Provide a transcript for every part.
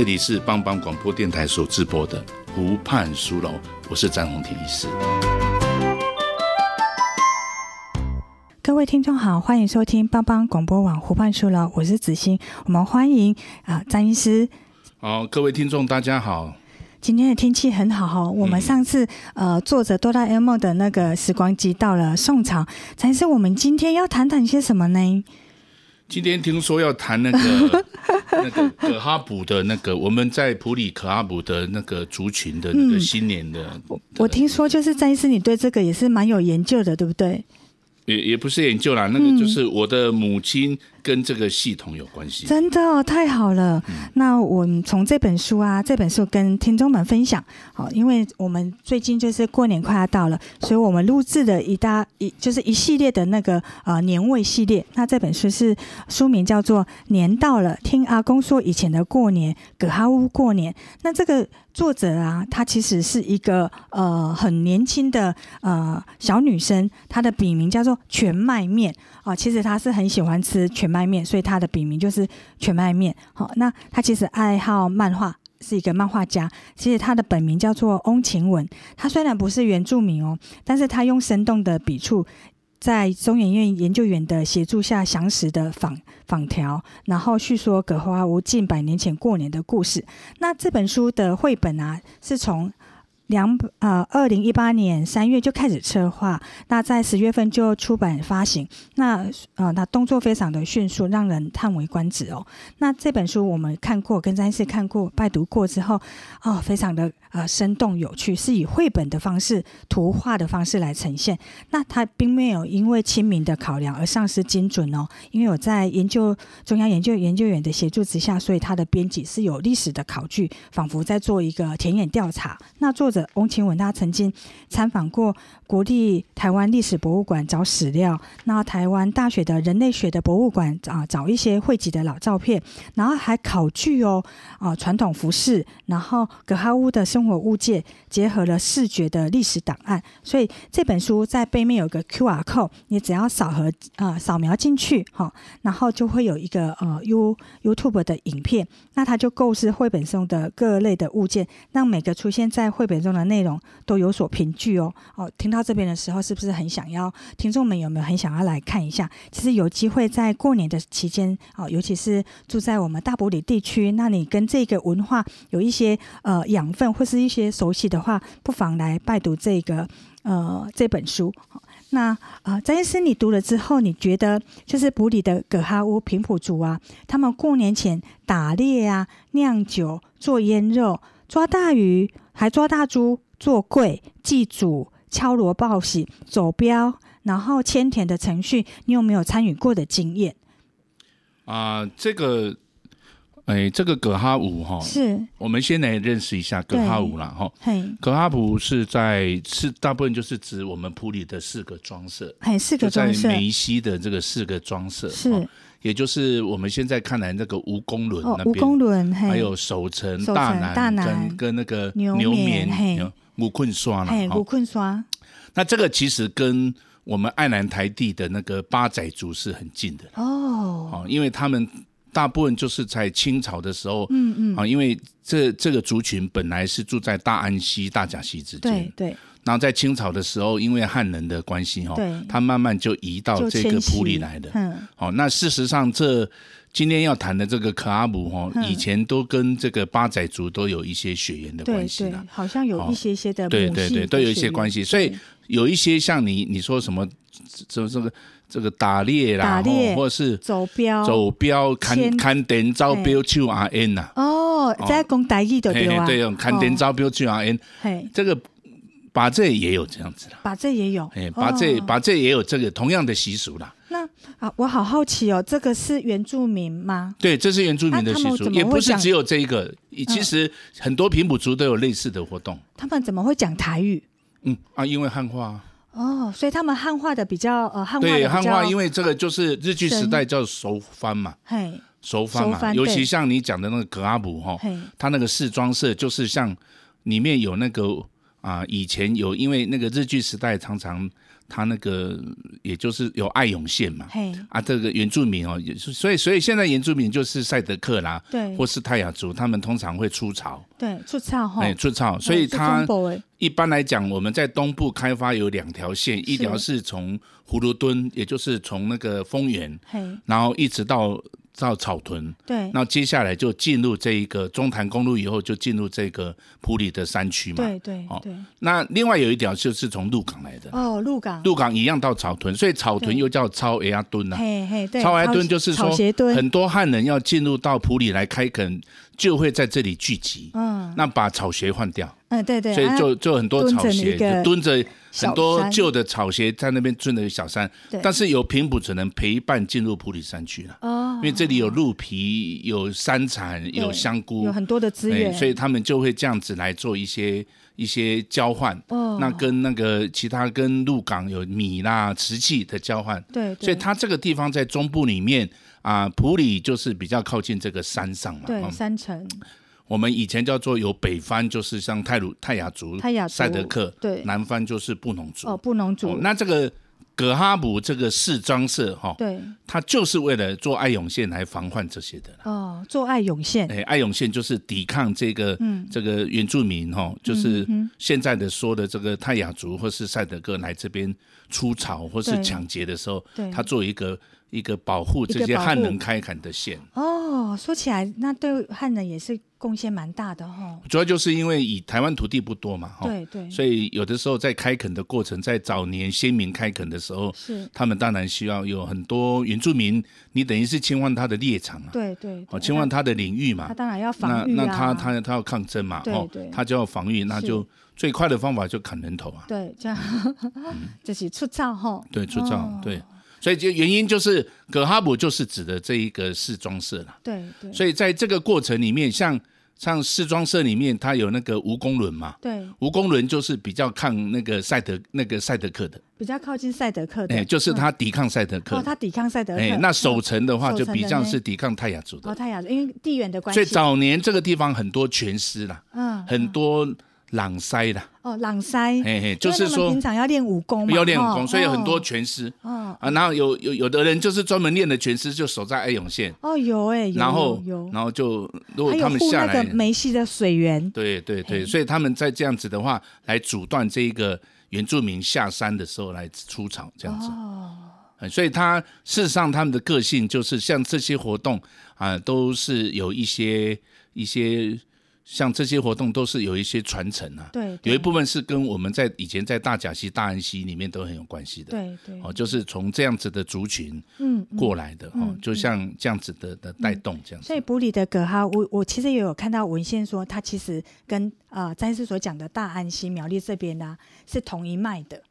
这里是帮帮广播电台所直播的湖畔书楼，我是詹宏庭医师。各位听众好，欢迎收听帮帮广播网湖畔书楼，我是子欣。我们欢迎啊詹医师。好，各位听众大家好。今天的天气很好哈，我们上次呃坐着哆啦 A 梦的那个时光机到了宋朝，詹医师，我们今天要谈谈些什么呢？今天听说要谈那个 那个可哈卜的那个，我们在普里可哈卜的那个族群的那个新年的。嗯、的我听说就是詹医师，你对这个也是蛮有研究的，对不对？也也不是研究啦，那个就是我的母亲。跟这个系统有关系，真的哦，太好了。嗯、那我们从这本书啊，这本书跟听众们分享。好，因为我们最近就是过年快要到了，所以我们录制的一大一就是一系列的那个呃年味系列。那这本书是书名叫做《年到了，听阿公说以前的过年，葛哈乌过年》。那这个作者啊，她其实是一个呃很年轻的呃小女生，她的笔名叫做全麦面。哦，其实她是很喜欢吃全麦面，所以他的笔名就是全麦面。好，那他其实爱好漫画，是一个漫画家。其实他的本名叫做翁晴雯。他虽然不是原住民哦，但是他用生动的笔触，在中研院研究员的协助下，详实的访访条，然后叙说葛花屋近百年前过年的故事。那这本书的绘本啊，是从。两呃，二零一八年三月就开始策划，那在十月份就出版发行。那呃，那动作非常的迅速，让人叹为观止哦。那这本书我们看过，跟詹医师看过，拜读过之后，哦，非常的呃生动有趣，是以绘本的方式、图画的方式来呈现。那它并没有因为亲民的考量而丧失精准哦，因为我在研究中央研究研究员的协助之下，所以它的编辑是有历史的考据，仿佛在做一个田野调查。那作者。翁晴雯他曾经参访过国立台湾历史博物馆找史料，那台湾大学的人类学的博物馆啊找一些汇集的老照片，然后还考据哦啊传统服饰，然后葛哈乌的生活物件结合了视觉的历史档案，所以这本书在背面有个 QR code，你只要扫和啊扫描进去哈，然后就会有一个呃 U YouTube 的影片，那它就构思绘本中的各类的物件，让每个出现在绘本中的内容都有所凭据哦哦，听到这边的时候，是不是很想要？听众们有没有很想要来看一下？其实有机会在过年的期间哦，尤其是住在我们大埔里地区，那你跟这个文化有一些呃养分或是一些熟悉的话，不妨来拜读这个呃这本书。那啊，张医师，你读了之后，你觉得就是埔里的葛哈乌平埔族啊，他们过年前打猎啊、酿酒、做腌肉、抓大鱼。还抓大猪、做柜、祭祖、敲锣报喜、走镖，然后牵田的程序，你有没有参与过的经验？啊、呃，这个，哎，这个葛哈乌哈，是我们先来认识一下葛哈乌啦哈。嘿，葛哈乌是在是大部分就是指我们普里的四个装饰，嘿，四个装饰，在梅西的这个四个装饰是。也就是我们现在看来那个蜈蚣仑那边，吴公仑，还有守城大南，跟跟那个牛眠、吴困刷了，吴困刷。那这个其实跟我们爱南台地的那个八仔族是很近的。哦，哦，因为他们大部分就是在清朝的时候，嗯嗯，啊，因为这这个族群本来是住在大安溪、大甲溪之间，对对。然后在清朝的时候，因为汉人的关系哈，他慢慢就移到这个埔里来的。嗯，好，那事实上这今天要谈的这个可阿姆哈，以前都跟这个八仔族都有一些血缘的关系了，好像有一些些的，对对对，都有一些关系。所以有一些像你你说什么，这这个这个打猎啦，打猎或者是走标走标看看点招标去 R N 呐。哦，在讲台语的对吧？对，看点招标去 R N，。这个。把这也有这样子的，把这也有，哎，把这把这也有这个同样的习俗啦。那啊，我好好奇哦，这个是原住民吗？对，这是原住民的习俗，也不是只有这一个，其实很多平埔族都有类似的活动。他们怎么会讲台语？嗯啊，因为汉化。哦，所以他们汉化的比较呃，汉化对汉化，因为这个就是日据时代叫熟番嘛，嘿，熟番嘛，尤其像你讲的那个格阿姆哈，他那个饰装色就是像里面有那个啊，以前有因为那个日据时代常常。他那个也就是有爱永线嘛，嘿。啊，这个原住民哦，也是所以所以现在原住民就是赛德克啦，对，或是泰雅族，他们通常会出草，对，出草哈，哎，出草，所以他一般来讲，我们在东部开发有两条线，一条是从葫芦墩，也就是从那个丰原，嘿，然后一直到。到草屯，对，那接下来就进入这一个中潭公路以后，就进入这个普里的山区嘛，对对哦，那另外有一条就是从鹿港来的。哦，鹿港，鹿港一样到草屯，所以草屯又叫草鞋墩呐，嘿嘿，对，草鞋墩就是说很多汉人要进入到普里来开垦，就会在这里聚集，嗯，那把草鞋换掉，嗯对对，所以就就很多草鞋就蹲着。很多旧的草鞋在那边蹲着小山，但是有平埔只能陪伴进入普里山区了。哦，因为这里有鹿皮、有山产、有香菇，有很多的资源，所以他们就会这样子来做一些一些交换。哦，那跟那个其他跟鹿港有米啦、瓷器的交换。对，所以它这个地方在中部里面啊，普里就是比较靠近这个山上嘛。对，山城。我们以前叫做有北方，就是像泰鲁泰雅族、泰雅赛德克，对，南方就是布农族。哦，布农族。那这个葛哈姆这个饰装社哈，对，它就是为了做爱永线来防范这些的。哦，做爱永线。哎，爱永线就是抵抗这个，嗯，这个原住民哈，就是现在的说的这个泰雅族或是赛德克来这边出草或是抢劫的时候，对，他做一个。一个保护这些汉人开垦的线哦，说起来，那对汉人也是贡献蛮大的哈。主要就是因为以台湾土地不多嘛，哈。对对，所以有的时候在开垦的过程，在早年先民开垦的时候，是。他们当然需要有很多原住民，你等于是侵犯他的猎场啊，对对，哦，侵犯他的领域嘛，他当然要防御啊，那他他他要抗争嘛，哦，他就要防御，那就最快的方法就砍人头啊，对，这样 就是出招哈，对，出草对。所以就原因就是葛哈姆就是指的这一个试装社了。对对。所以在这个过程里面，像像试装社里面，它有那个蜈蚣轮嘛。对。蜈蚣轮就是比较抗那个赛德那个赛德克的。比较靠近赛德克的。哎，就是他抵抗赛德克。哦，他抵抗赛德克。哎，那守城的话就比较是抵抗泰雅族的。哦，泰雅族，因为地缘的关系。所以早年这个地方很多拳师啦，嗯，很多。朗塞的哦，朗塞，嘿嘿，就是说平常要练武功嘛，要练武功，所以有很多拳师，哦。啊，然后有有有的人就是专门练的拳师，就守在爱永县，哦，有哎，然后然后就如果他们下来，梅溪的水源，对对对，所以他们在这样子的话，来阻断这一个原住民下山的时候来出草这样子，哦，所以他事实上他们的个性就是像这些活动啊，都是有一些一些。像这些活动都是有一些传承啊，对，有一部分是跟我们在以前在大甲溪、大安溪里面都很有关系的，对对，哦，就是从这样子的族群嗯过来的哦，就像这样子的的带动这样子。所以埔里的葛哈，我我其实也有看到文献说，他其实跟呃詹医师所讲的大安溪苗栗这边呢是同一脉的，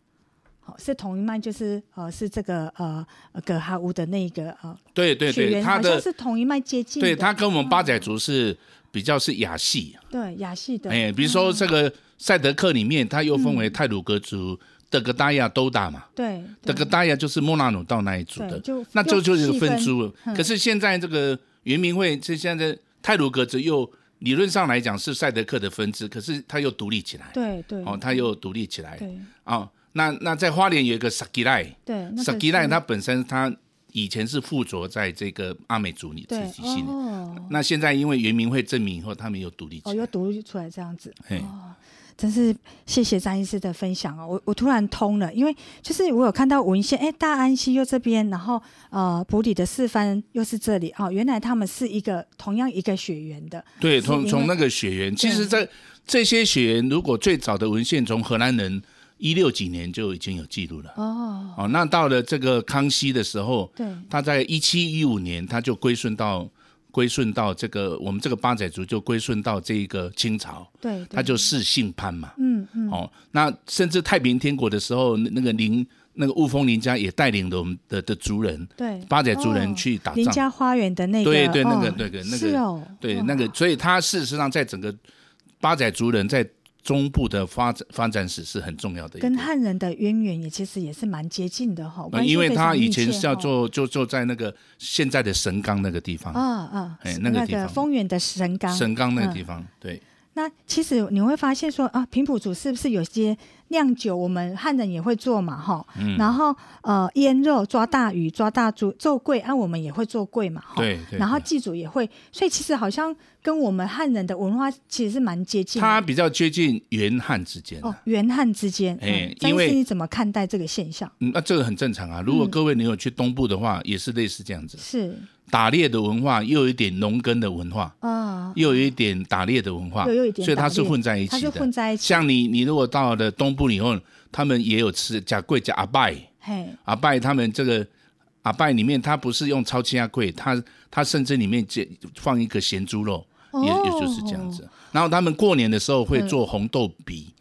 好，是同一脉，就是呃是这个呃葛哈乌的那个呃对对对，他的是同一脉接近，对，他跟我们八仔族是。比较是亚系，对亚系的，哎，比如说这个赛德克里面，它又分为泰鲁格族、德格达亚、都大嘛，对，德格达亚就是莫那鲁道那一族的，那这就是分支。了。可是现在这个原民会，这现在泰鲁格族又理论上来讲是赛德克的分支，可是它又独立起来，对对，哦，它又独立起来，对，啊，那那在花莲有一个萨基赖，对，萨基赖它本身它。以前是附着在这个阿美族里自己心里，哦、那现在因为原民会证明以后，他们又独立出来，哦，又独立出来这样子，嘿。哦，真是谢谢张医师的分享哦，我我突然通了，因为就是我有看到文献，哎，大安溪又这边，然后呃，埔里的四番又是这里，哦，原来他们是一个同样一个血缘的，对，从从那个血缘，其实在这些血缘，如果最早的文献从荷兰人。一六几年就已经有记录了。哦，哦，那到了这个康熙的时候，对，他在一七一五年他就归顺到归顺到这个我们这个八仔族就归顺到这个清朝，对，他就世姓潘嘛，嗯嗯，哦，那甚至太平天国的时候，那个林那个雾峰林家也带领着我们的的族人，对，八仔族人去打仗，林家花园的那个，对对，那个那个那个，对那个，所以他事实上在整个八仔族人在。中部的发展发展史是很重要的，跟汉人的渊源也其实也是蛮接近的哈。因为他以前是要做，就坐在那个现在的神冈那个地方。啊啊，哎，那个地方，丰原的神冈，神冈那个地方，对。那其实你会发现说啊，平埔族是不是有些酿酒，我们汉人也会做嘛，哈。嗯。然后呃，腌肉、抓大鱼、抓大猪、做粿，啊，我们也会做粿嘛，哈。对对。然后祭祖也会，所以其实好像跟我们汉人的文化其实是蛮接近。它比较接近原汉之间。哦，原汉之间。哎，因为你怎么看待这个现象？嗯，那这个很正常啊。如果各位你有去东部的话，也是类似这样子。是。打猎的文化，又有一点农耕的文化啊，又有一点打猎的文化，所以它是混在一起的。混在一起。像你，你如果到了东部以后，他们也有吃甲贵甲阿拜，嘿，阿拜他们这个阿拜里面，他不是用超轻阿贵，他他甚至里面放一个咸猪肉，也也就是这样子。然后他们过年的时候会做红豆比，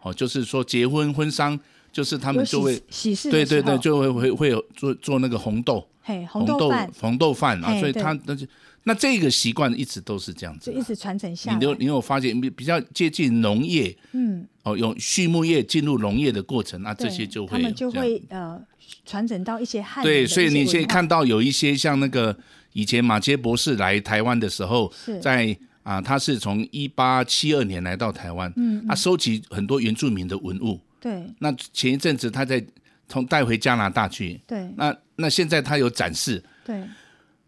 哦，就是说结婚婚丧，就是他们就会喜事，对对对，就会会会有做做那个红豆。嘿，红豆红豆饭啊，所以他那就那这个习惯一直都是这样子，一直传承下来。你有你有发现比较接近农业，嗯，哦，用畜牧业进入农业的过程，那这些就会他们就会呃传承到一些汉。对，所以你现在看到有一些像那个以前马杰博士来台湾的时候，在啊，他是从一八七二年来到台湾，嗯，他收集很多原住民的文物，对。那前一阵子他在。从带回加拿大去，对，那那现在他有展示，对，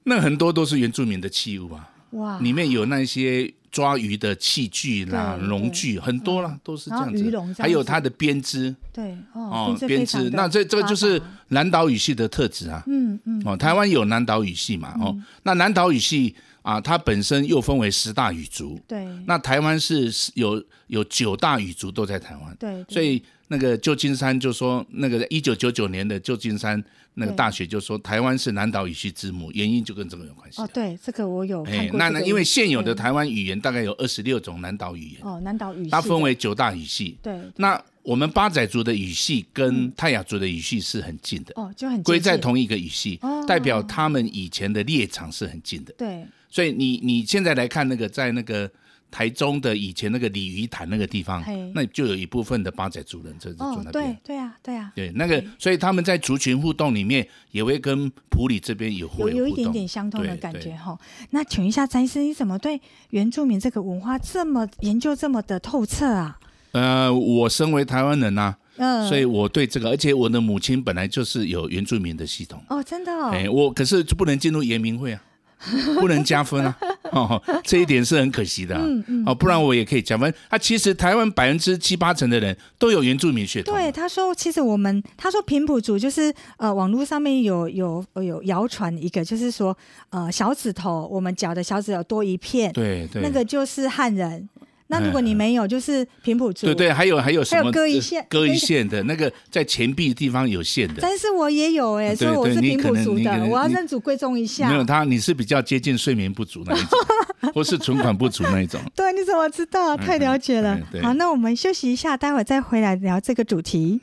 那很多都是原住民的器物啊，哇，里面有那些抓鱼的器具啦、农具，很多啦，都是这样子，还有它的编织，对，哦，编织，那这这个就是南岛语系的特质啊，嗯嗯，哦，台湾有南岛语系嘛，哦，那南岛语系啊，它本身又分为十大语族，对，那台湾是有有九大语族都在台湾，对，所以。那个旧金山就说，那个一九九九年的旧金山那个大学就说，台湾是南岛语系之母，原因就跟这个有关系。哦，对，这个我有看过。那那因为现有的台湾语言大概有二十六种南岛语言。哦，南岛语系。它分为九大语系。对。那我们八仔族的语系跟泰雅族的语系是很近的。哦，就很归在同一个语系，代表他们以前的猎场是很近的。对。所以你你现在来看那个在那个。台中的以前那个鲤鱼潭那个地方，那就有一部分的八仔族人在住那边。对对啊，对啊。对，那个，所以他们在族群互动里面，也会跟普里这边有有有一点点相通的感觉哈。那请问一下，詹医师，你怎么对原住民这个文化这么研究这么的透彻啊？呃，我身为台湾人呐，嗯，所以我对这个，而且我的母亲本来就是有原住民的系统。哦，真的哦。哎，我可是就不能进入原民会啊。不能加分啊！哦，这一点是很可惜的啊。嗯嗯。哦，不然我也可以加分。他其实台湾百分之七八成的人都有原住民血统。对，他说，其实我们他说平埔族就是呃，网络上面有有有谣传一个，就是说呃，小指头我们脚的小指头多一片，对对，那个就是汉人。那如果你没有，就是平埔族。对对，还有还有什么？还有割一线，割一线的那个在前臂地方有线的。但是我也有哎，所以我是平埔族的，我要认祖归宗一下。没有他，你是比较接近睡眠不足那一种，或是存款不足那一种。对，你怎么知道？太了解了。好，那我们休息一下，待会再回来聊这个主题。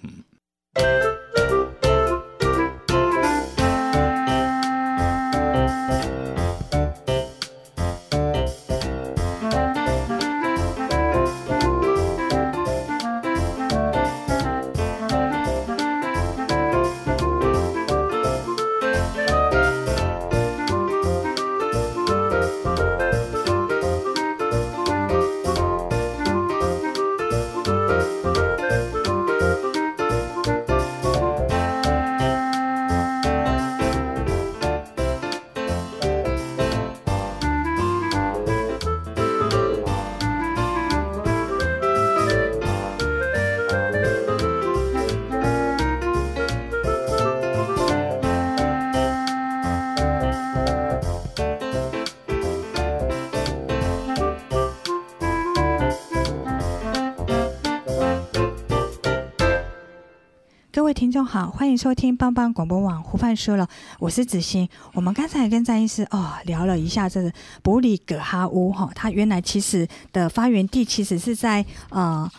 好，欢迎收听帮帮广播网胡范说了，我是子欣。我们刚才跟詹医师哦聊了一下这个布里格哈乌哈，它原来其实的发源地其实是在呃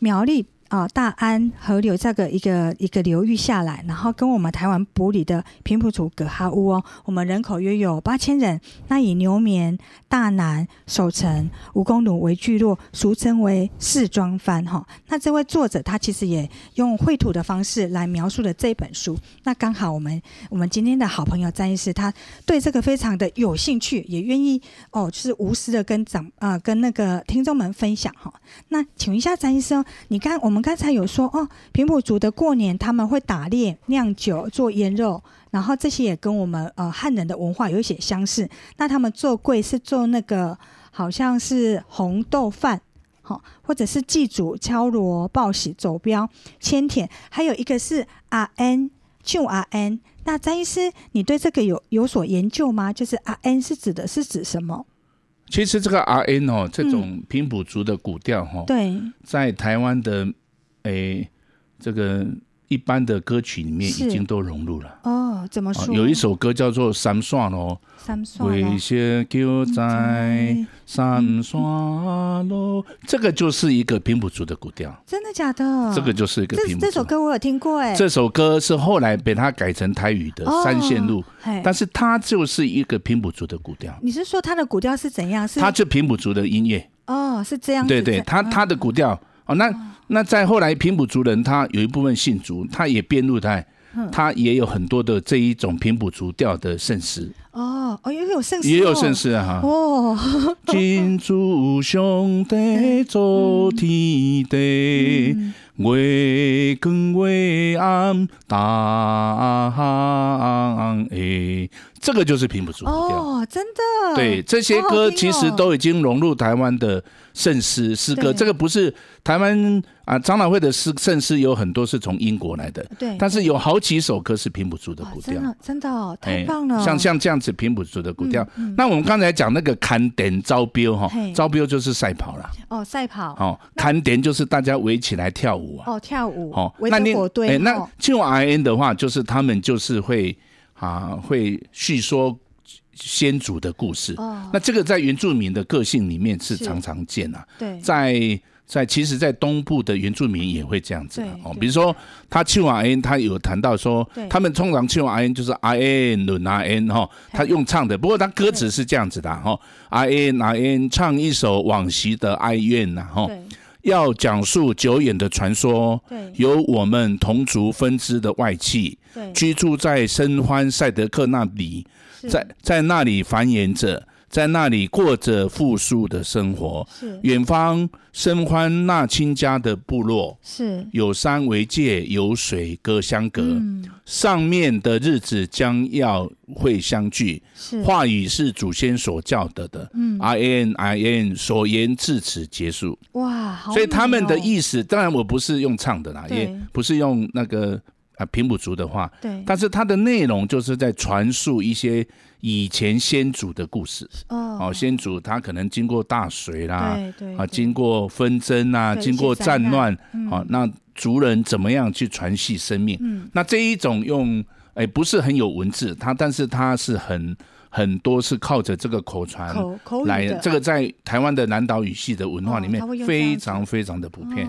苗栗。啊，大安河流这个一个一个流域下来，然后跟我们台湾埔里的平埔族葛哈乌哦，我们人口约有八千人。那以牛眠、大南、守城、蜈蚣庐为聚落，俗称为四庄番哈。那这位作者他其实也用绘图的方式来描述了这本书。那刚好我们我们今天的好朋友詹医师，他对这个非常的有兴趣，也愿意哦，就是无私的跟长啊、跟那个听众们分享哈。那请问一下詹医生，你看我们。刚才有说哦，平埔族的过年他们会打猎、酿酒、做腌肉，然后这些也跟我们呃汉人的文化有一些相似。那他们做粿是做那个好像是红豆饭，好，或者是祭祖、敲锣、报喜、走标、牵田，还有一个是阿恩就阿恩。那詹医师，你对这个有有所研究吗？就是阿恩是指的是指什么？其实这个阿 N 哦，这种平埔族的古调哈、哦，对，在台湾的。哎，这个一般的歌曲里面已经都融入了哦。怎么说？有一首歌叫做《三线》哦，为些叫在三线咯，这个就是一个平埔族的古调。真的假的？这个就是一个平埔族。这首歌我有听过哎。这首歌是后来被他改成台语的《三线路》，但是它就是一个平埔族的古调。你是说它的古调是怎样？是它就平埔族的音乐哦，是这样。对对，他他的古调哦，那。那在后来，平埔族人他有一部分信族，他也编入在，他也有很多的这一种平埔族调的圣诗。哦哦，也有圣诗，也有圣诗啊！哈哦，金主兄弟做天地，月光月暗打航诶。这个就是平埔族哦，真的。对，这些歌其实都已经融入台湾的圣诗诗歌。这个不是台湾啊，长老会的诗圣诗有很多是从英国来的。对。但是有好几首歌是平埔族的古调。真的，真的哦，太棒了。像像这样子平埔族的古调。那我们刚才讲那个坎点招标哈，招标就是赛跑啦。哦，赛跑。哦，坎点就是大家围起来跳舞啊。哦，跳舞。哦，那你哎，那就 I N 的话，就是他们就是会。啊，会叙说先祖的故事。哦，那这个在原住民的个性里面是常常见啊。对，在在其实，在东部的原住民也会这样子的哦。比如说，他唱阿恩，他有谈到说，他们通常唱阿恩就是阿恩伦阿恩哈，他用唱的。不过他歌词是这样子的哈，阿恩阿恩唱一首往昔的哀怨呐哈。要讲述久远的传说，由我们同族分支的外戚，居住在深欢赛德克那里，在在那里繁衍着。在那里过着富庶的生活。是远方深欢那亲家的部落，是有山为界，有水隔相隔。嗯、上面的日子将要会相聚。是话语是祖先所教的的。嗯，I N I N 所言至此结束。哇，好、哦，所以他们的意思，当然我不是用唱的啦，也不是用那个啊平埔族的话。对，但是它的内容就是在传述一些。以前先祖的故事哦，先祖他可能经过大水啦，啊，经过纷争啊，经过战乱，啊，那族人怎么样去传续生命？嗯，那这一种用哎不是很有文字，它但是它是很很多是靠着这个口传来，这个在台湾的南岛语系的文化里面非常非常的普遍，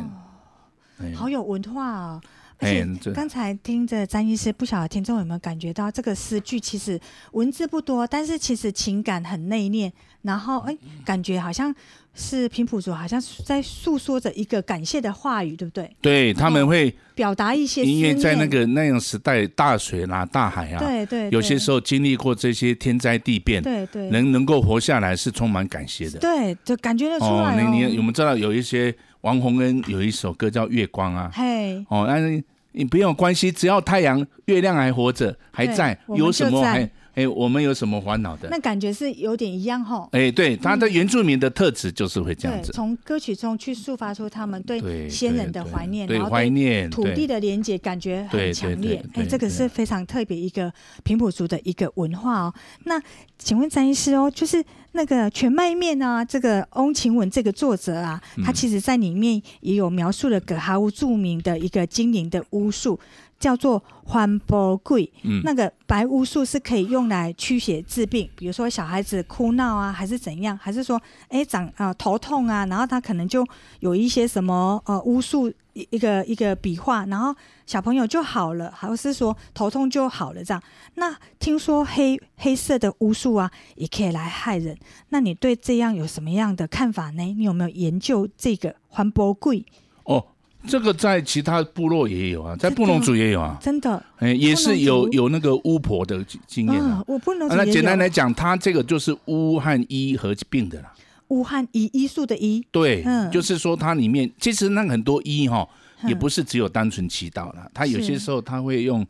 好有文化啊。而且刚才听着詹医师，不晓得听众有没有感觉到，这个诗句其实文字不多，但是其实情感很内敛，然后哎，感觉好像是平埔族，好像在诉说着一个感谢的话语，对不对？对，他们会表达一些，因为在那个那样时代，大水啦、大海啊，对对，有些时候经历过这些天灾地变，对对，能能够活下来是充满感谢的，对，就感觉得出来。哦，你你我们知道有一些。王洪恩有一首歌叫《月光》啊，嘿，哦，那你不用关心，只要太阳、月亮还活着，还在，有什么还？哎，我们有什么烦恼的？那感觉是有点一样哈。哎，对，他的原住民的特质就是会这样子，从歌曲中去抒发出他们对先人的怀念，对怀念土地的连结，感觉很强烈。哎，这个是非常特别一个平埔族的一个文化哦。那请问詹医师哦，就是那个全麦面啊，这个翁晴文这个作者啊，他其实在里面也有描述了葛哈乌著名的一个精灵的巫术。叫做番婆桂。嗯，那个白巫术是可以用来驱邪治病，比如说小孩子哭闹啊，还是怎样，还是说哎、欸、长啊、呃、头痛啊，然后他可能就有一些什么呃巫术一一个一个笔画，然后小朋友就好了，还是说头痛就好了这样。那听说黑黑色的巫术啊也可以来害人，那你对这样有什么样的看法呢？你有没有研究这个番婆桂？哦，这个在其他部落也有啊，在布农族也有啊，真的，哎，也是有有那个巫婆的经验啊。我布农族，那简单来讲，它这个就是巫和医合并的啦。巫和医，医术的医，对，嗯，就是说它里面其实那个很多医哈，也不是只有单纯祈祷了，它有些时候它会用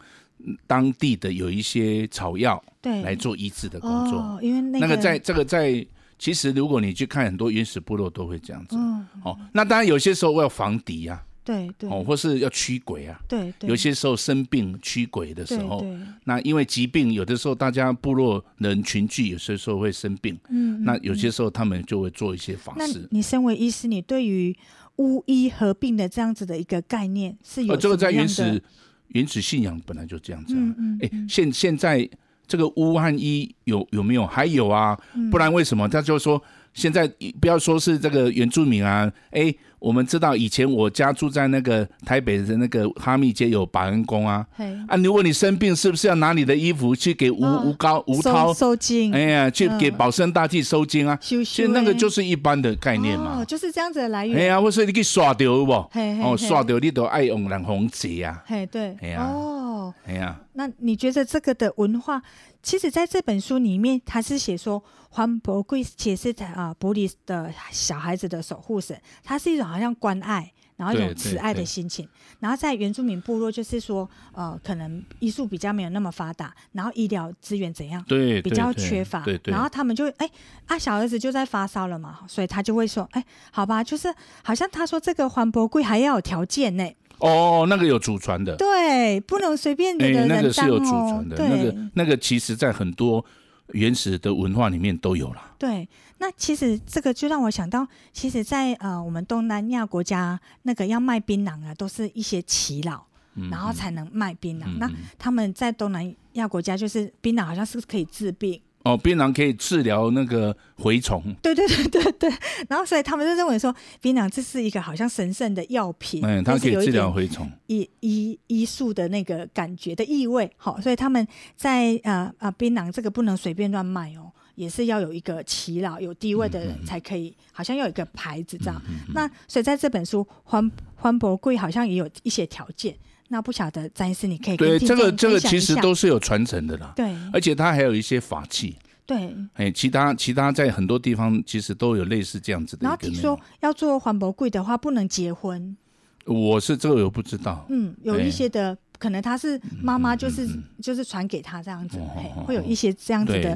当地的有一些草药对。来做医治的工作，因为那个在这个在。其实，如果你去看很多原始部落，都会这样子。嗯，哦，那当然有些时候我要防敌呀，对对，哦，或是要驱鬼啊，对对。有些时候生病驱鬼的时候，那因为疾病，有的时候大家部落人群聚，有些时候会生病。嗯，那有些时候他们就会做一些法事。你身为医师，你对于巫医合并的这样子的一个概念是有？这个在原始原始信仰本来就这样子啊。嗯嗯。哎，现现在。这个巫和医有有没有？还有啊，不然为什么？他就说现在不要说是这个原住民啊，哎。我们知道以前我家住在那个台北的那个哈密街有保安宫啊，啊，如果你生病，是不是要拿你的衣服去给吴吴高吴涛收金？哎呀，去给保生大帝收金啊！其实那个就是一般的概念嘛，就是这样子的来源。哎呀，或是你去刷掉不？哦，刷掉你都爱用染红纸啊。嘿，对，哎呀，哦，哎呀，那你觉得这个的文化，其实在这本书里面，他是写说。番婆桂其实是啊，埔里的小孩子的守护神，它是一种好像关爱，然后一种慈爱的心情。然后在原住民部落，就是说，呃，可能医术比较没有那么发达，然后医疗资源怎样，对，比较缺乏。对，对，对，然后他们就哎，啊，小儿子就在发烧了嘛，所以他就会说，哎，好吧，就是好像他说这个番婆桂还要有条件呢。哦，那个有祖传的，对，不能随便的人当哦。那个是有祖传的，那个那个其实在很多。原始的文化里面都有了。对，那其实这个就让我想到，其实在，在呃我们东南亚国家，那个要卖槟榔啊，都是一些耆老，嗯、然后才能卖槟榔。嗯、那他们在东南亚国家，就是槟榔好像是可以治病。哦，槟榔可以治疗那个蛔虫。对对对对对，然后所以他们就认为说，槟榔这是一个好像神圣的药品，嗯，它可以治疗蛔虫，医医医术的那个感觉的意味。好，所以他们在啊啊槟榔这个不能随便乱卖哦，也是要有一个耆老有地位的人才可以，嗯、好像要有一个牌子这样。那所以在这本书，番番婆桂好像也有一些条件。那不晓得詹医师，你可以对这个这个其实都是有传承的啦。对，而且它还有一些法器。对，哎，其他其他在很多地方其实都有类似这样子的。然后听说要做番婆桂的话，不能结婚。我是这个我不知道。嗯，有一些的可能他是妈妈，就是就是传给他这样子，会有一些这样子的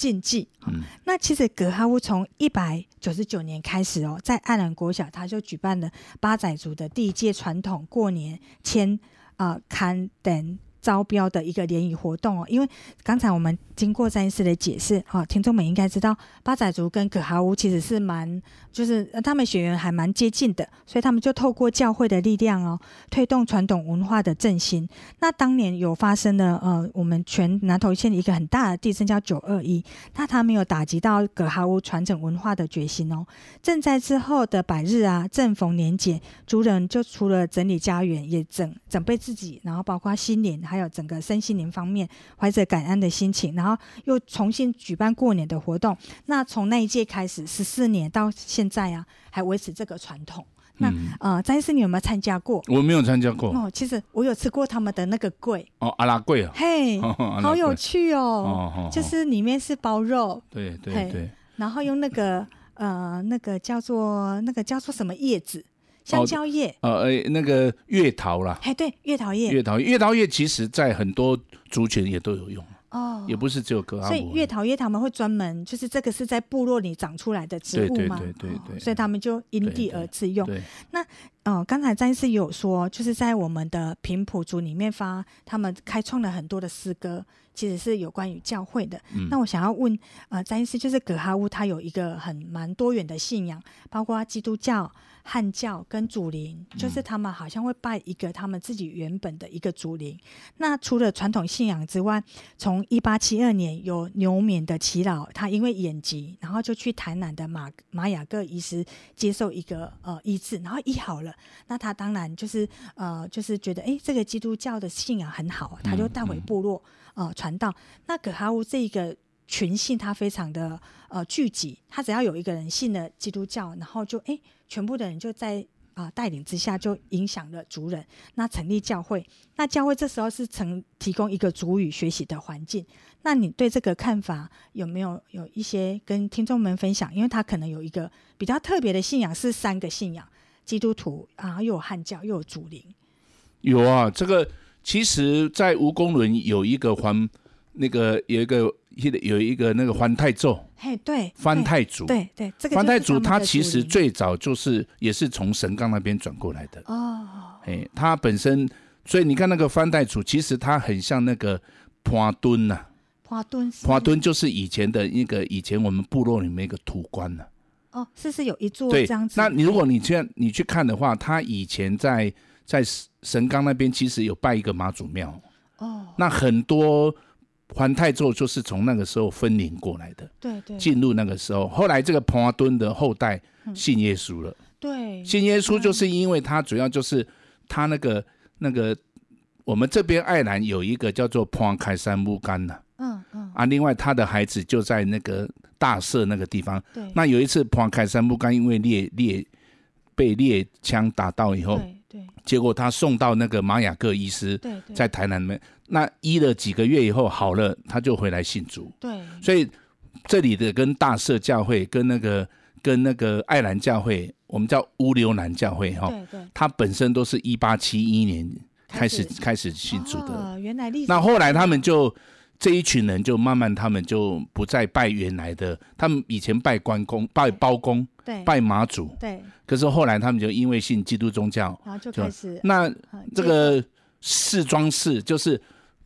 禁忌。那其实葛哈乌从一百九十九年开始哦，在爱兰国小他就举办了八仔族的第一届传统过年签啊刊登招标的一个联谊活动哦，因为刚才我们经过詹医师的解释，哈，听众们应该知道八仔族跟葛哈乌其实是蛮，就是他们血缘还蛮接近的，所以他们就透过教会的力量哦，推动传统文化的振兴。那当年有发生了呃，我们全南投县一个很大的地震叫九二一，那他们有打击到葛哈乌传承文化的决心哦。震灾之后的百日啊，正逢年节，族人就除了整理家园，也整准备自己，然后包括心灵。还有整个身心灵方面，怀着感恩的心情，然后又重新举办过年的活动。那从那一届开始，十四年到现在啊，还维持这个传统。那呃，詹医师，你有没有参加过？我没有参加过。哦，其实我有吃过他们的那个桂。哦，阿拉桂啊。嘿，好有趣哦。就是里面是包肉。对对对。然后用那个呃，那个叫做那个叫做什么叶子？香蕉叶，呃，呃，那个月桃啦，哎，对，月桃叶，月桃月桃叶，其实在很多族群也都有用哦，也不是只有格哈乌。所以月桃叶他们会专门，就是这个是在部落里长出来的植物嘛，对对对对，所以他们就因地而制用。那呃，刚才詹医师有说，就是在我们的平埔族里面发，他们开创了很多的诗歌，其实是有关于教会的。嗯、那我想要问，呃，詹医师，就是葛哈乌他有一个很蛮多元的信仰，包括基督教。汉教跟祖灵，就是他们好像会拜一个他们自己原本的一个祖灵。那除了传统信仰之外，从一八七二年有牛眠的耆老，他因为眼疾，然后就去台南的马马雅各医师接受一个呃医治，然后医好了。那他当然就是呃就是觉得哎、欸，这个基督教的信仰很好，他就带回部落呃传道。那葛哈乌这一个群信，他非常的呃聚集，他只要有一个人信了基督教，然后就哎。欸全部的人就在啊、带领之下，就影响了族人。那成立教会，那教会这时候是曾提供一个族语学习的环境。那你对这个看法有没有有一些跟听众们分享？因为他可能有一个比较特别的信仰，是三个信仰：基督徒啊，又有汉教，又有祖灵。有啊，这个其实，在吴公伦有一个环，那个有一个。有一个那个番太祖，嘿，对，番太祖，对对，这个番太祖他其实最早就是也是从神冈那边转过来的。哦，哎，他本身，所以你看那个番太祖，其实他很像那个潘墩呐，潘墩，潘墩就是以前的一个以前我们部落里面一个土官呐，哦，是是有一座这样子，那你如果你去你去看的话，他以前在在神冈那边其实有拜一个妈祖庙。哦，那很多。番太座就是从那个时候分灵过来的，对对，进入那个时候，后来这个潘墩的后代信耶稣了，对，信耶稣就是因为他主要就是他那个那个我们这边爱兰有一个叫做彭开山木干呐，嗯嗯，啊，另外他的孩子就在那个大社那个地方，对，那有一次彭开山木干因为猎猎被猎枪打到以后，结果他送到那个玛雅各医师，对，在台南那边。那医了几个月以后好了，他就回来信主。对，所以这里的跟大社教会、跟那个、跟那个爱兰教会，我们叫乌流兰教会哈。对对。他本身都是一八七一年开始开始，开始信主的。哦，原来历史。那后来他们就这一群人就慢慢，他们就不再拜原来的，他们以前拜关公、拜包公、拜妈祖。对。可是后来他们就因为信基督宗教，然后就开始。那这个释庄寺就是。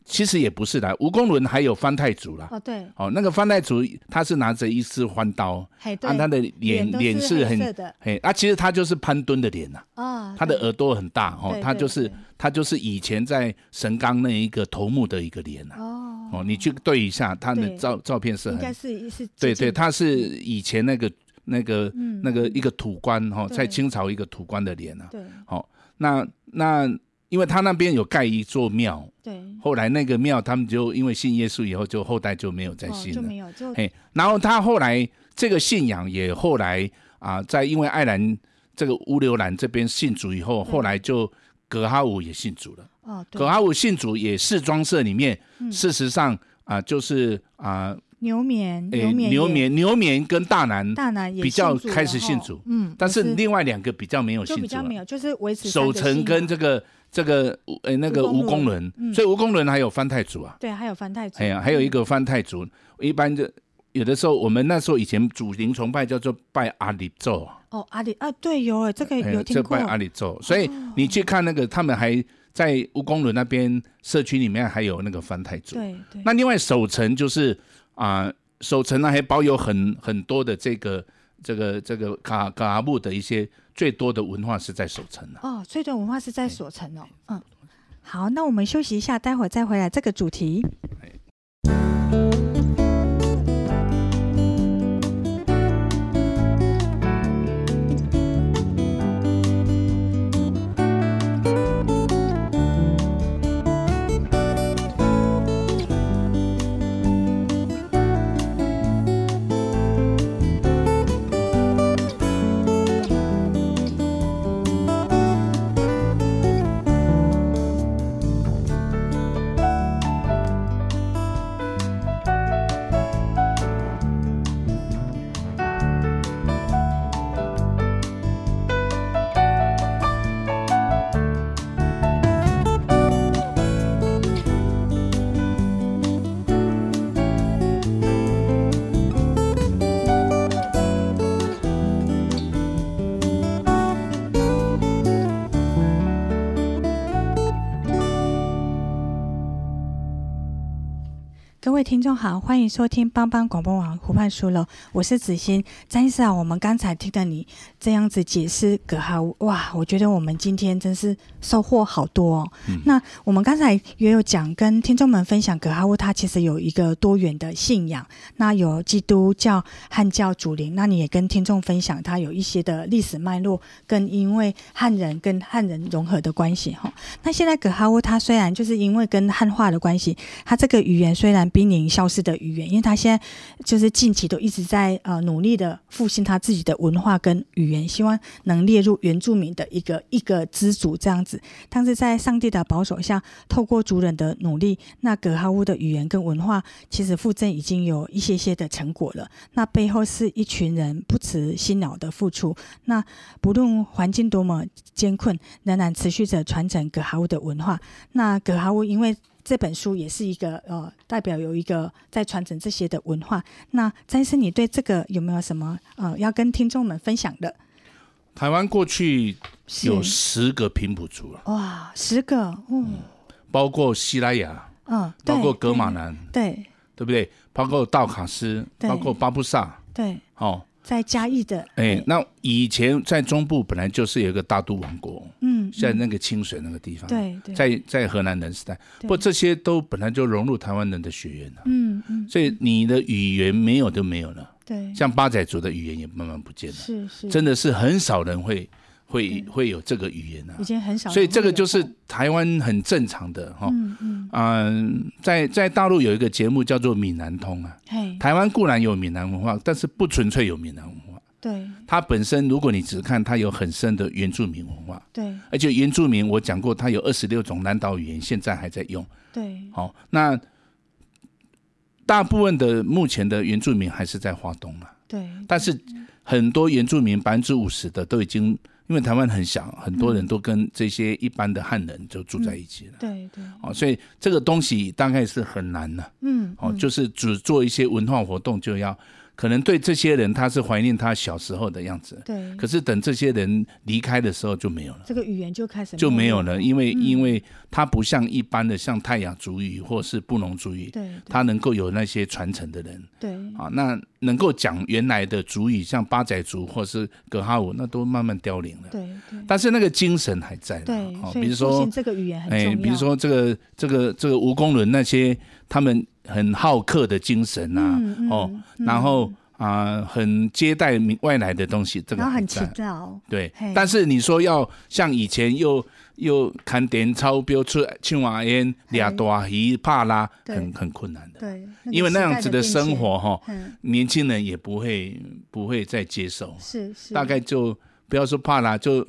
其实也不是的，吴公伦还有方太祖啦。哦，对，哦，那个方太祖他是拿着一支番刀，按他的脸脸是很，嘿，啊，其实他就是潘敦的脸呐。啊，他的耳朵很大，哦，他就是他就是以前在神冈那一个头目的一个脸呐。哦，哦，你去对一下他的照照片是很，应该是是，对对，他是以前那个那个那个一个土官哈，在清朝一个土官的脸呐。对，好，那那。因为他那边有盖一座庙，对，后来那个庙他们就因为信耶稣以后，就后代就没有再信了，哦、就没有就嘿。然后他后来这个信仰也后来啊，在因为爱兰这个乌流兰这边信主以后，后来就格哈武也信主了。哦，葛哈武信主也是庄社里面，嗯、事实上啊，就是啊。牛眠，牛眠，牛眠，牛眠跟大南，大南也比较开始信主，嗯，但是另外两个比较没有信主，比较没有，就是维持守城跟这个这个呃那个吴公伦，所以吴公伦还有番太祖啊，对，还有番太祖，哎呀，还有一个番太祖，一般就有的时候我们那时候以前祖灵崇拜叫做拜阿里咒，哦，阿里啊，对，有哎这个有听过，拜阿里咒，所以你去看那个他们还在吴公伦那边社区里面还有那个番太祖，对对，那另外守城就是。啊，守城呢还保有很很多的这个这个这个卡卡阿木的一些最多的文化是在守城呢。哦，最多文化是在守城哦。嗯，好，那我们休息一下，待会儿再回来这个主题。各位听众好，欢迎收听帮帮广播网湖畔书楼，我是子欣。詹医师啊，我们刚才听到你这样子解释葛哈乌，哇，我觉得我们今天真是收获好多哦。嗯、那我们刚才也有讲，跟听众们分享，葛哈乌它其实有一个多元的信仰，那有基督教、汉教、主灵。那你也跟听众分享，它有一些的历史脉络，跟因为汉人跟汉人融合的关系哈。那现在葛哈乌它虽然就是因为跟汉化的关系，它这个语言虽然濒临消失的语言，因为他现在就是近期都一直在呃努力的复兴他自己的文化跟语言，希望能列入原住民的一个一个支族这样子。但是在上帝的保守下，透过族人的努力，那葛哈乌的语言跟文化其实复振已经有一些些的成果了。那背后是一群人不辞辛劳的付出。那不论环境多么艰困，仍然持续着传承葛哈乌的文化。那葛哈乌因为这本书也是一个呃，代表有一个在传承这些的文化。那詹医师，你对这个有没有什么呃要跟听众们分享的？台湾过去有十个平埔族了，哇，十个，嗯，包括西拉雅，嗯，包括格马兰，对，对不对？包括道卡斯，包括巴布萨，对，哦。在嘉义的，哎，那以前在中部本来就是有一个大都王国，嗯，在那个清水那个地方，对，在在河南人时代，不过这些都本来就融入台湾人的血缘了，嗯嗯，所以你的语言没有都没有了，对，像八仔族的语言也慢慢不见了，是是，真的是很少人会。会会有这个语言啊，已经很少，所以这个就是台湾很正常的哈。嗯嗯，嗯，在在大陆有一个节目叫做《闽南通》啊。嘿，台湾固然有闽南文化，但是不纯粹有闽南文化。对，它本身如果你只看它有很深的原住民文化。对，而且原住民我讲过，它有二十六种南岛语言，现在还在用。对，好，那大部分的目前的原住民还是在华东嘛。对，但是很多原住民百分之五十的都已经。因为台湾很小，很多人都跟这些一般的汉人就住在一起了。嗯、对对。哦，所以这个东西大概是很难的、啊。嗯。哦，就是只做一些文化活动就要。可能对这些人，他是怀念他小时候的样子。对。可是等这些人离开的时候就没有了。这个语言就开始就没有了，因为、嗯、因为它不像一般的像泰雅族语或是布农族语，对，它能够有那些传承的人。对。啊，那能够讲原来的族语，像八仔族或是格哈乌，那都慢慢凋零了。对对。但是那个精神还在。对。哦，比如说这个语言很重要。哎，比如说这个这个这个吴公伦那些他们。很好客的精神呐、啊，嗯嗯、哦，嗯、然后啊、呃，很接待外来的东西，这个很，很奇妙。对，但是你说要像以前又又看点钞标出青瓦烟俩大鱼帕拉，很很困难的。对，因为那样子的生活哈，年轻人也不会不会再接受。是是，大概就不要说怕啦就。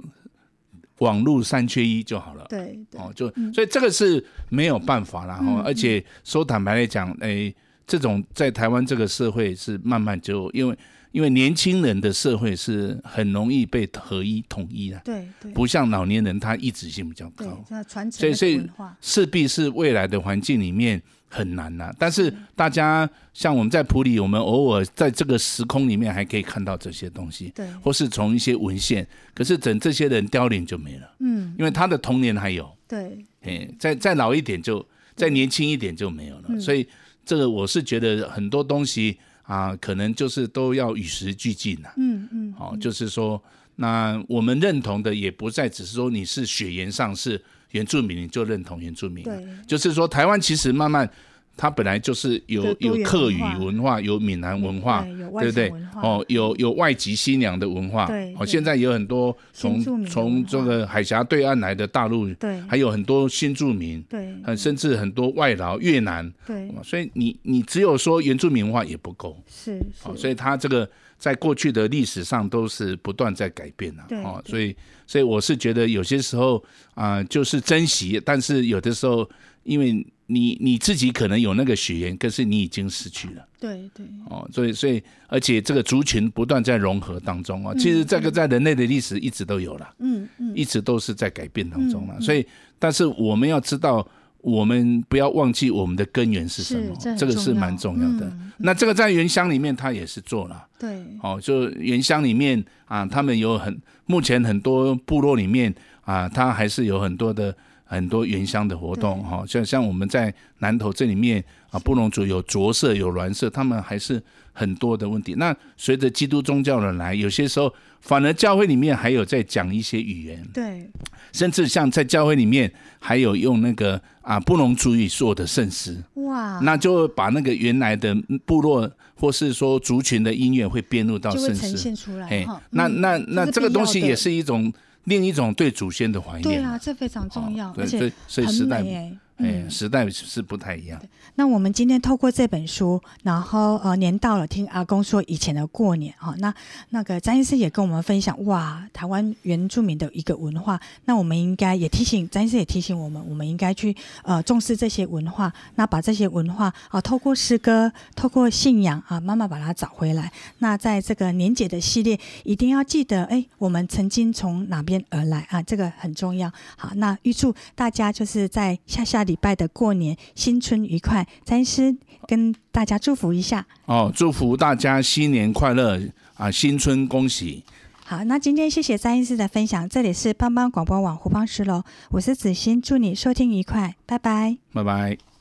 网络三缺一就好了，对，对。哦，就、嗯、所以这个是没有办法了哈，嗯、而且说坦白来讲，哎，这种在台湾这个社会是慢慢就因为因为年轻人的社会是很容易被合一统一的，对对，不像老年人他意志性比较高，所以所以势必是未来的环境里面。很难呐、啊，但是大家像我们在普里，我们偶尔在这个时空里面还可以看到这些东西，对，或是从一些文献。可是等这些人凋零就没了，嗯，因为他的童年还有，对，哎，再再老一点就再年轻一点就没有了。嗯、所以这个我是觉得很多东西啊，可能就是都要与时俱进呐，嗯嗯，好、哦，就是说，那我们认同的也不再只是说你是血缘上是。原住民你就认同原住民，对，就是说台湾其实慢慢，它本来就是有有客语文化，有闽南文化，对不对？哦，有有外籍新娘的文化，对，哦，现在有很多从从这个海峡对岸来的大陆，对，还有很多新住民，对，甚至很多外劳越南，对，所以你你只有说原住民文化也不够，是，是，所以它这个。在过去的历史上都是不断在改变的，哦，所以所以我是觉得有些时候啊、呃，就是珍惜，但是有的时候，因为你你自己可能有那个血缘，可是你已经失去了，对对，哦，所以所以而且这个族群不断在融合当中啊，其实这个在人类的历史一直都有了，嗯嗯，一直都是在改变当中了，所以但是我们要知道。我们不要忘记我们的根源是什么，这，这个是蛮重要的。嗯、那这个在原乡里面，他也是做了。对，哦，就原乡里面啊，他们有很目前很多部落里面啊，他还是有很多的很多原乡的活动。哈，像像我们在南投这里面啊，布农族有着色有鸾色，他们还是很多的问题。那随着基督宗教的来，有些时候反而教会里面还有在讲一些语言，对，甚至像在教会里面还有用那个啊布农族语做的圣诗，哇，那就把那个原来的部落或是说族群的音乐会编入到圣诗，呈现出来。哎，那那那这个东西也是一种另一种对祖先的怀念，对啊，这非常重要，而且所以时代。哎，时代是不太一样。那我们今天透过这本书，然后呃，年到了，听阿公说以前的过年哈。那那个詹医师也跟我们分享，哇，台湾原住民的一个文化。那我们应该也提醒詹医师也提醒我们，我们应该去呃重视这些文化，那把这些文化啊，透过诗歌，透过信仰啊，慢慢把它找回来。那在这个年节的系列，一定要记得，哎，我们曾经从哪边而来啊？这个很重要。好，那预祝大家就是在下下。礼拜的过年，新春愉快，詹医师跟大家祝福一下哦，祝福大家新年快乐啊，新春恭喜！好，那今天谢谢詹医师的分享，这里是帮帮广播网湖畔十楼，我是子欣，祝你收听愉快，拜拜，拜拜。